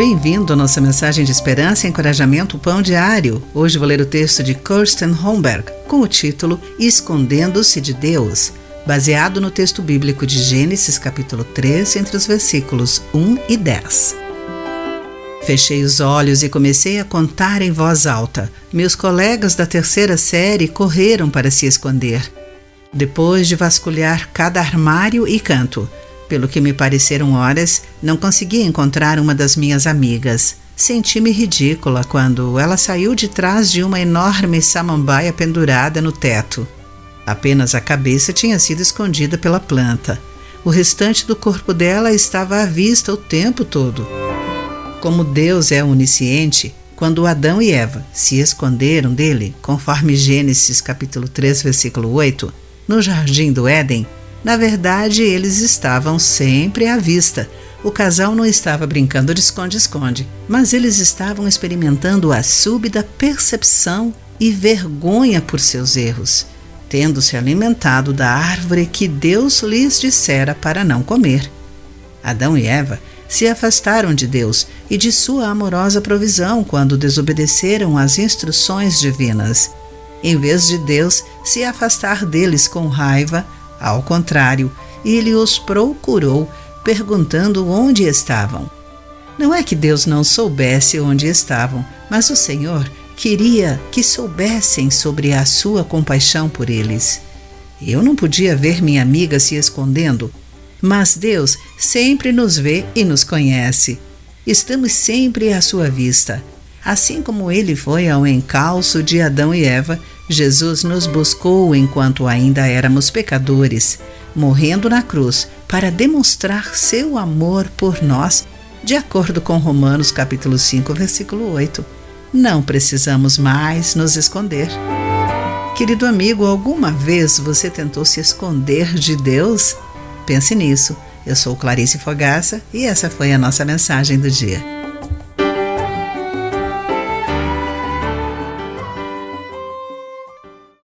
Bem-vindo à nossa mensagem de esperança e encorajamento Pão Diário. Hoje vou ler o texto de Kirsten Holmberg com o título Escondendo-se de Deus, baseado no texto bíblico de Gênesis capítulo 3, entre os versículos 1 e 10. Fechei os olhos e comecei a contar em voz alta. Meus colegas da terceira série correram para se esconder. Depois de vasculhar cada armário e canto, pelo que me pareceram horas, não consegui encontrar uma das minhas amigas. Senti-me ridícula quando ela saiu de trás de uma enorme samambaia pendurada no teto. Apenas a cabeça tinha sido escondida pela planta. O restante do corpo dela estava à vista o tempo todo. Como Deus é onisciente, quando Adão e Eva se esconderam dele, conforme Gênesis capítulo 3, versículo 8, no jardim do Éden, na verdade, eles estavam sempre à vista. O casal não estava brincando de esconde-esconde, mas eles estavam experimentando a súbita percepção e vergonha por seus erros, tendo se alimentado da árvore que Deus lhes dissera para não comer. Adão e Eva se afastaram de Deus e de sua amorosa provisão quando desobedeceram às instruções divinas. Em vez de Deus se afastar deles com raiva, ao contrário, ele os procurou, perguntando onde estavam. Não é que Deus não soubesse onde estavam, mas o Senhor queria que soubessem sobre a sua compaixão por eles. Eu não podia ver minha amiga se escondendo, mas Deus sempre nos vê e nos conhece. Estamos sempre à sua vista. Assim como ele foi ao encalço de Adão e Eva, Jesus nos buscou enquanto ainda éramos pecadores, morrendo na cruz para demonstrar seu amor por nós, de acordo com Romanos capítulo 5, versículo 8. Não precisamos mais nos esconder. Querido amigo, alguma vez você tentou se esconder de Deus? Pense nisso. Eu sou Clarice Fogaça e essa foi a nossa mensagem do dia.